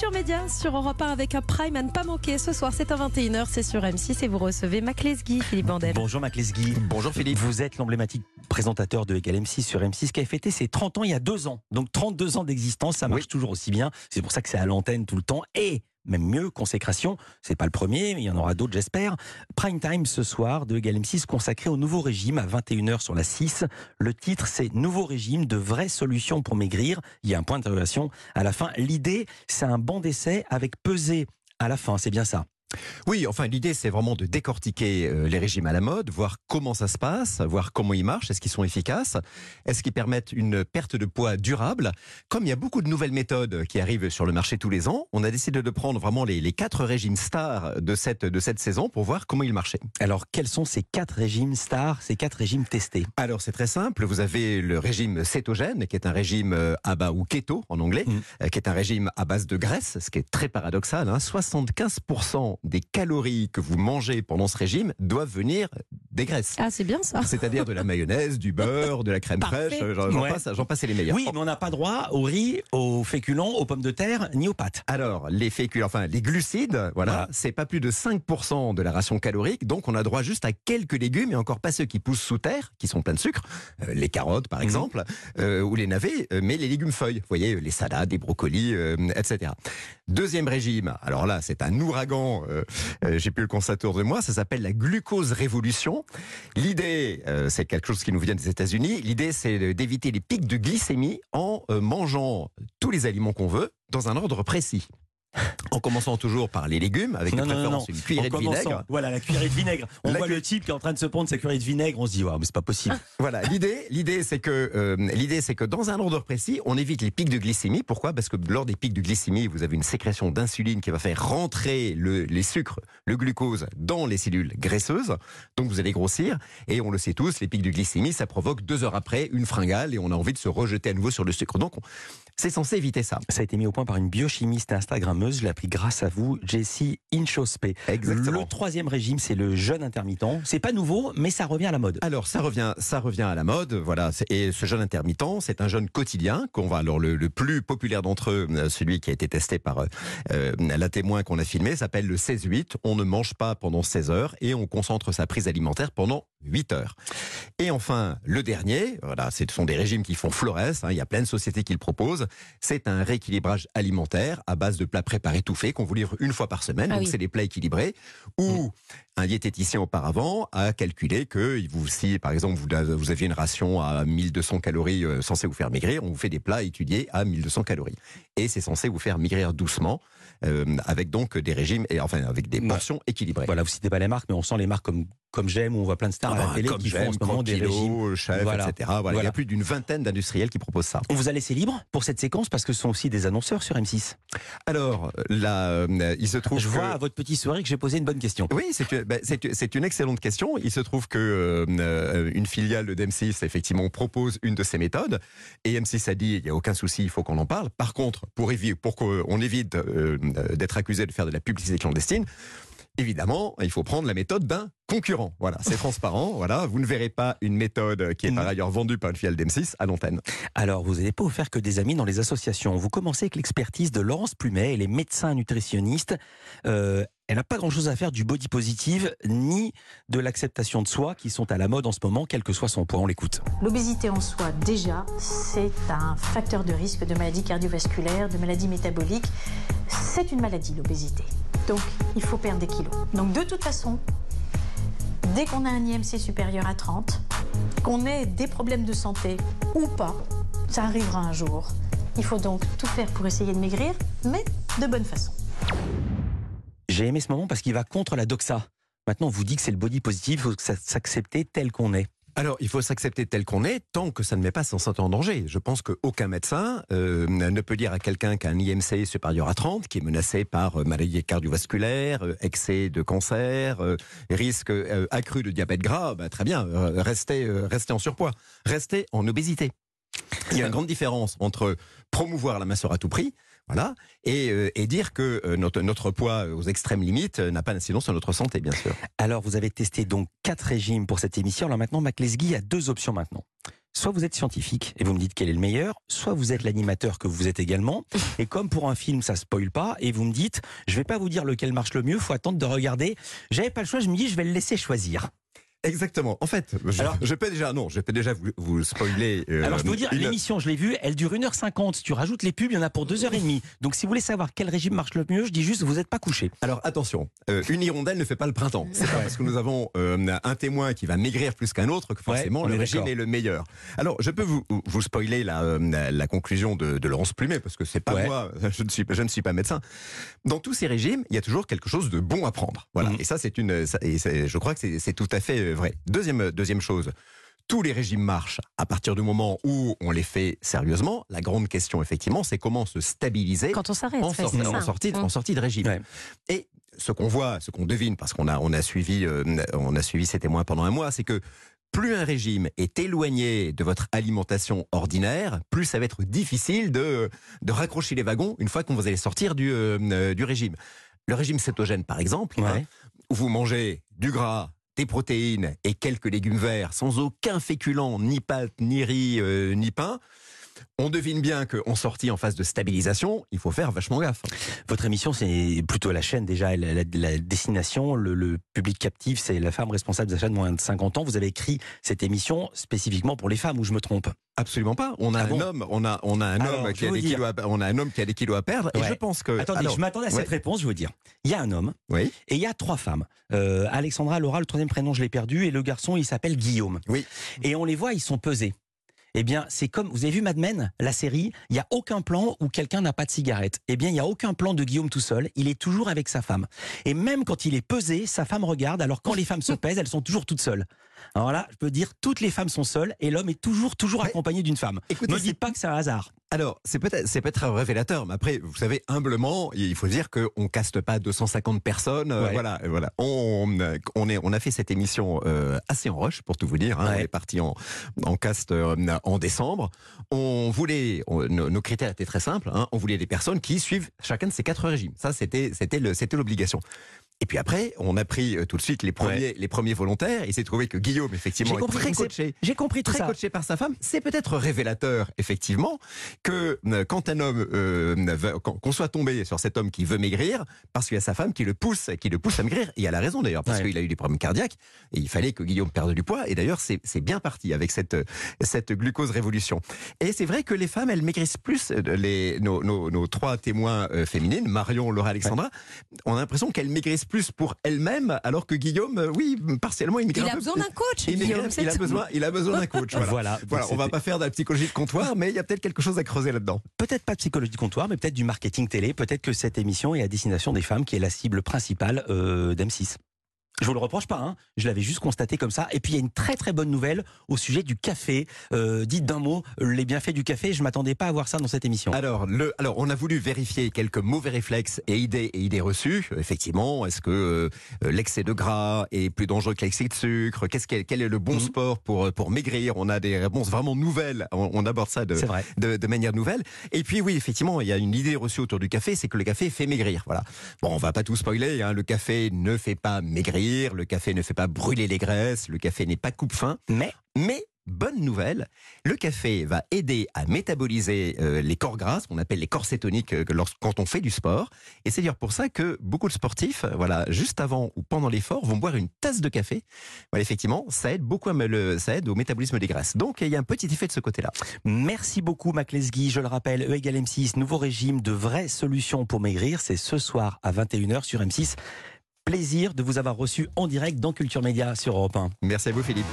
Culture Média sur Europe 1 avec un prime à ne pas manquer. Ce soir, c'est à 21h, c'est sur M6 et vous recevez Mac Lesguy, Philippe Bandel. Bonjour Mac Lesguy. Bonjour Philippe. Vous êtes l'emblématique présentateur de Egal M6 sur M6 qui a fêté ses 30 ans il y a deux ans. Donc 32 ans d'existence, ça marche Oui. toujours aussi bien. C'est pour ça que c'est à l'antenne tout le temps. Et même mieux, consécration, c'est pas le premier, mais il y en aura d'autres j'espère. Prime time ce soir de Egal M6 consacré au nouveau régime à 21h sur la 6. Le titre c'est Nouveau régime de vraies solutions pour maigrir. Il y a un point d'interrogation à la fin. L'idée, c'est un banc d'essai avec pesée à la fin, c'est bien ça. Oui, enfin l'idée c'est vraiment de décortiquer euh, les régimes à la mode, voir comment ça se passe, voir comment ils marchent, est-ce qu'ils sont efficaces, est-ce qu'ils permettent une perte de poids durable. Comme il y a beaucoup de nouvelles méthodes qui arrivent sur le marché tous les ans, on a décidé de prendre vraiment les, les quatre régimes stars de cette, de cette saison pour voir comment ils marchaient. Alors, quels sont ces quatre régimes stars, ces quatre régimes testés? Alors c'est très simple, vous avez le régime cétogène qui est un régime euh, à bas ou keto en anglais, Mm. euh, qui est un régime à base de graisse, ce qui est très paradoxal. Hein. 75% des calories que vous mangez pendant ce régime doivent venir des graisses. Ah, c'est bien ça. C'est-à-dire de la mayonnaise, du beurre, de la crème Parfait. fraîche, j'en Ouais. passe, j'en passe les meilleurs. Oui, mais on n'a pas droit au riz, aux féculents, aux pommes de terre, ni aux pâtes. Alors, les fécules, enfin les glucides, voilà, Voilà. c'est pas plus de 5% de la ration calorique, donc on a droit juste à quelques légumes, et encore pas ceux qui poussent sous terre, qui sont pleins de sucre, euh, les carottes par Mhm. exemple, euh, ou les navets, euh, mais les légumes feuilles, vous voyez, les salades, les brocolis, euh, etc. Deuxième régime, alors là c'est un ouragan, j'ai plus le constater autour de moi, ça s'appelle la glucose révolution. L'idée, euh, c'est quelque chose qui nous vient des États-Unis, l'idée c'est d'éviter les pics de glycémie en euh, mangeant tous les aliments qu'on veut dans un ordre précis. En commençant toujours par les légumes, avec Non, de non, une cuillerée En de vinaigre. Voilà, la cuillerée de vinaigre. On La voit cu- le type qui est en train de se prendre sa cuillerée de vinaigre. On se dit, ouais, mais c'est pas possible. Voilà, l'idée, l'idée, c'est que euh, l'idée, c'est que dans un ordre précis, on évite les pics de glycémie. Pourquoi? Parce que lors des pics de glycémie, vous avez une sécrétion d'insuline qui va faire rentrer le- les sucres, le glucose dans les cellules graisseuses. Donc vous allez grossir. Et on le sait tous, les pics de glycémie, ça provoque deux heures après une fringale et on a envie de se rejeter à nouveau sur le sucre. Donc on- c'est censé éviter ça. Ça a été mis au point par une biochimiste Instagrammeuse. Je l'ai appris grâce à vous, Jessie Inchospé. Exactement. Le troisième régime, c'est le jeûne intermittent. C'est pas nouveau, mais ça revient à la mode. Alors ça revient, ça revient à la mode, voilà. Et ce jeûne intermittent, c'est un jeûne quotidien qu'on va. Alors le, le plus populaire d'entre eux, euh, celui qui a été testé par euh, euh, la témoin qu'on a filmé, s'appelle le 16-8. On ne mange pas pendant 16 heures et on concentre sa prise alimentaire pendant 8 heures. Et enfin, le dernier, voilà, ce sont des régimes qui font florès. hein, il y a plein de sociétés qui le proposent. C'est un rééquilibrage alimentaire à base de plats préparés tout faits qu'on vous livre une fois par semaine. Ah donc oui. c'est des plats équilibrés où un diététicien auparavant a calculé que vous, si par exemple vous, vous aviez une ration à 1200 calories euh, censée vous faire maigrir, on vous fait des plats étudiés à 1200 calories. Et c'est censé vous faire maigrir doucement, euh, avec donc des régimes, et enfin avec des Ouais. portions équilibrées. Voilà, vous citez pas les marques, mais on sent les marques comme, comme j'aime, où on voit plein de stars à Ah, la télé qui font en ce moment des régimes. chef, Voilà. etc. Voilà. Il y a plus d'une vingtaine d'industriels qui proposent ça. On vous a laissé libre pour cette séquence parce que ce sont aussi des annonceurs sur M6. Alors, là, euh, il se trouve Je que... vois à votre petit sourire que j'ai posé une bonne question. Oui, c'est une, une excellente question. Il se trouve que euh, euh, une filiale de M6 effectivement propose une de ces méthodes et M6 a dit il n'y a aucun souci, il faut qu'on en parle. Par contre, pour, pour qu'on évite euh, d'être accusé de faire de la publicité clandestine, évidemment, il faut prendre la méthode d'un concurrent. Voilà, c'est transparent. Voilà, vous ne verrez pas une méthode qui est par ailleurs vendue par une filiale d'M6 à l'antenne. Alors, vous n'avez pas offert que des amis dans les associations. Vous commencez avec l'expertise de Laurence Plumet, elle est médecin nutritionniste. Euh, elle n'a pas grand-chose à faire du body positive ni de l'acceptation de soi qui sont à la mode en ce moment, quel que soit son poids. On l'écoute. L'obésité en soi, déjà, c'est un facteur de risque de maladies cardiovasculaires, de maladies métaboliques. C'est une maladie, l'obésité. Donc, il faut perdre des kilos. Donc, de toute façon, dès qu'on a un IMC supérieur à 30, qu'on ait des problèmes de santé ou pas, ça arrivera un jour. Il faut donc tout faire pour essayer de maigrir, mais de bonne façon. J'ai aimé ce moment parce qu'il va contre la doxa. Maintenant, on vous dit que c'est le body positive, il faut s'accepter tel qu'on est. Alors, il faut s'accepter tel qu'on est, tant que ça ne met pas son santé en danger. Je pense qu'aucun médecin euh, ne peut dire à quelqu'un qui a un IMC supérieur à 30, qui est menacé par euh, maladie cardiovasculaire, euh, excès de cancer, risque accru de diabète gras, bah, très bien, restez, restez en surpoids, restez en obésité. Il y a une grande différence entre promouvoir la minceur à tout prix, voilà, et, euh, et dire que euh, notre, poids aux extrêmes limites euh, n'a pas d'incidence sur notre santé, bien sûr. Alors, vous avez testé donc quatre régimes pour cette émission. Alors maintenant, Mac Lesguy a deux options maintenant. soit vous êtes scientifique et vous me dites quel est le meilleur, soit vous êtes l'animateur que vous êtes également. Et comme pour un film, ça spoil pas, et vous me dites, je vais pas vous dire lequel marche le mieux, faut attendre de regarder. J'avais pas le choix, je me dis, je vais le laisser choisir. Exactement. En fait, je, Alors- je peux déjà, non, je peux déjà vous, vous spoiler. euh, Alors je peux vous dire, une- l'émission, je l'ai vue, elle dure 1h50. Si tu rajoutes les pubs, il y en a pour 2h30. Donc si vous voulez savoir quel régime marche le mieux, je dis juste, vous n'êtes pas couché. Alors attention, euh, une hirondelle ne fait pas le printemps. C'est pas parce que nous avons euh, un témoin qui va maigrir plus qu'un autre que forcément Ouais, le régime est le meilleur. Alors je peux vous, vous spoiler la, la conclusion de, de Laurence Plumet parce que c'est pas Ouais. moi, je ne suis je ne suis pas médecin. Dans tous ces régimes, il y a toujours quelque chose de bon à prendre. Voilà. Mhm. Et ça c'est une, ça- et je crois que c'est tout à fait euh, vrai. Deuxième deuxième chose. Tous les régimes marchent à partir du moment où on les fait sérieusement. La grande question, effectivement, c'est comment se stabiliser Quand on s'arrête, en, sortie, c'est ça. en sortie de- Mm. en sortie de régime. Ouais. Et ce qu'on voit, ce qu'on devine, parce qu'on a, on a suivi, euh, on a suivi ces témoins pendant un mois, c'est que plus un régime est éloigné de votre alimentation ordinaire, plus ça va être difficile de, de raccrocher les wagons une fois qu'on vous allez sortir du, euh, euh, du régime. Le régime cétogène, par exemple, hein, où vous mangez du gras, des protéines et quelques légumes verts sans aucun féculent, ni pâte, ni riz, euh, ni pain. On devine bien qu'en sortie en phase de stabilisation, il faut faire vachement gaffe. Votre émission, c'est plutôt la chaîne déjà, la, la- la destination, le, le public captif, c'est la femme responsable d'achat de moins de 50 ans. Vous avez écrit cette émission spécifiquement pour les femmes, ou je me trompe? Absolument pas. On a Ah un bon homme, on a, on a un Alors, homme qui a des dire. kilos, à, on a un homme qui a des kilos à perdre. Et je pense que. Attendez, alors, je m'attendais à cette ouais. réponse, je veux dire. Il y a un homme, Oui. et il y a trois femmes. Euh, Alexandra, Laura, le troisième prénom, je l'ai perdu, et le garçon, il s'appelle Guillaume. Oui. Et on les voit, ils sont pesés. Eh bien, c'est comme, vous avez vu Mad Men, la série, il n'y a aucun plan où quelqu'un n'a pas de cigarette. Eh bien, il n'y a aucun plan de Guillaume tout seul, il est toujours avec sa femme. Et même quand il est pesé, sa femme regarde, alors quand les femmes se pèsent, elles sont toujours toutes seules. Alors là, je peux dire, toutes les femmes sont seules, et l'homme est toujours, toujours accompagné d'une femme. Écoutez, Ne dites pas que c'est un hasard. Alors, c'est peut-être, c'est peut-être révélateur, mais après, vous savez, humblement, il faut dire qu'on caste pas 250 personnes. euh, Ouais. Voilà, voilà. On, on, est, on a fait cette émission euh, assez en rush, pour tout vous dire. hein. Ouais. On est parti en, en cast euh, en décembre. On voulait, on- nos, nos critères étaient très simples. hein. On voulait des personnes qui suivent chacun de ces quatre régimes. Ça, c'était, c'était le, c'était l'obligation. Et puis après, on a pris euh, tout de suite les premiers, les premiers volontaires. Il s'est trouvé que Guillaume, effectivement, est très coaché J'ai compris tout très ça. coaché par sa femme, c'est peut-être révélateur, effectivement, que euh, quand un homme, euh, qu'on soit tombé sur cet homme qui veut maigrir, parce qu'il y a sa femme qui le pousse, qui le pousse à maigrir, et elle a raison d'ailleurs, parce Ouais. qu'il a eu des problèmes cardiaques, et il fallait que Guillaume perde du poids, et d'ailleurs c'est bien parti avec cette, cette glucose révolution. Et c'est vrai que les femmes, elles maigrissent plus, euh, les, nos, nos- nos trois témoins féminines, Marion, Laura, Alexandra, on a l'impression qu'elles maigrissent plus pour elles-mêmes, alors que Guillaume, euh, oui, partiellement, il Il un a peu. besoin d'un coach, Il, Guillaume, a besoin, il a besoin d'un coach. Voilà. Voilà. On va pas faire de la psychologie de comptoir, mais il y a peut-être quelque chose à creuser là-dedans. peut-être pas de psychologie de comptoir, mais peut-être du marketing télé. Peut-être que cette émission est à destination des femmes, qui est la cible principale euh, d'M6. Je vous le reproche pas, hein. je l'avais juste constaté comme ça. Et puis il y a une très très bonne nouvelle au sujet du café. Euh, dites d'un mot les bienfaits du café. Je m'attendais pas à voir ça dans cette émission. Alors, le, alors, on a voulu vérifier quelques mauvais réflexes et idées et idées reçues. Effectivement, est-ce que euh, l'excès de gras est plus dangereux que l'excès de sucre? Qu'est-ce qu'est- quel est le bon Mhm. sport pour euh, pour maigrir? On a des réponses vraiment nouvelles. On, on aborde ça de, de manière nouvelle. Et puis oui, effectivement, il y a une idée reçue autour du café, c'est que le café fait maigrir. Voilà. Bon, on va pas tout spoiler. Hein. Le café ne fait pas maigrir. Le café ne fait pas brûler les graisses. Le café n'est pas coupe-faim. Mais? Mais bonne nouvelle, le café va aider à métaboliser euh, les corps gras, ce qu'on appelle les corps cétoniques euh, quand on fait du sport. Et c'est d'ailleurs pour ça que beaucoup de sportifs, euh, voilà, juste avant ou pendant l'effort, vont boire une tasse de café. Voilà, effectivement, ça aide beaucoup à le, ça aide au métabolisme des graisses. Donc il y a un petit effet de ce côté-là. merci beaucoup, Mac Lesguy. Je le rappelle, E égale M6, nouveau régime de vraies solutions pour maigrir. C'est ce soir à 21h sur M6. Plaisir de vous avoir reçu en direct dans Culture Média sur Europe 1. Merci à vous, Philippe.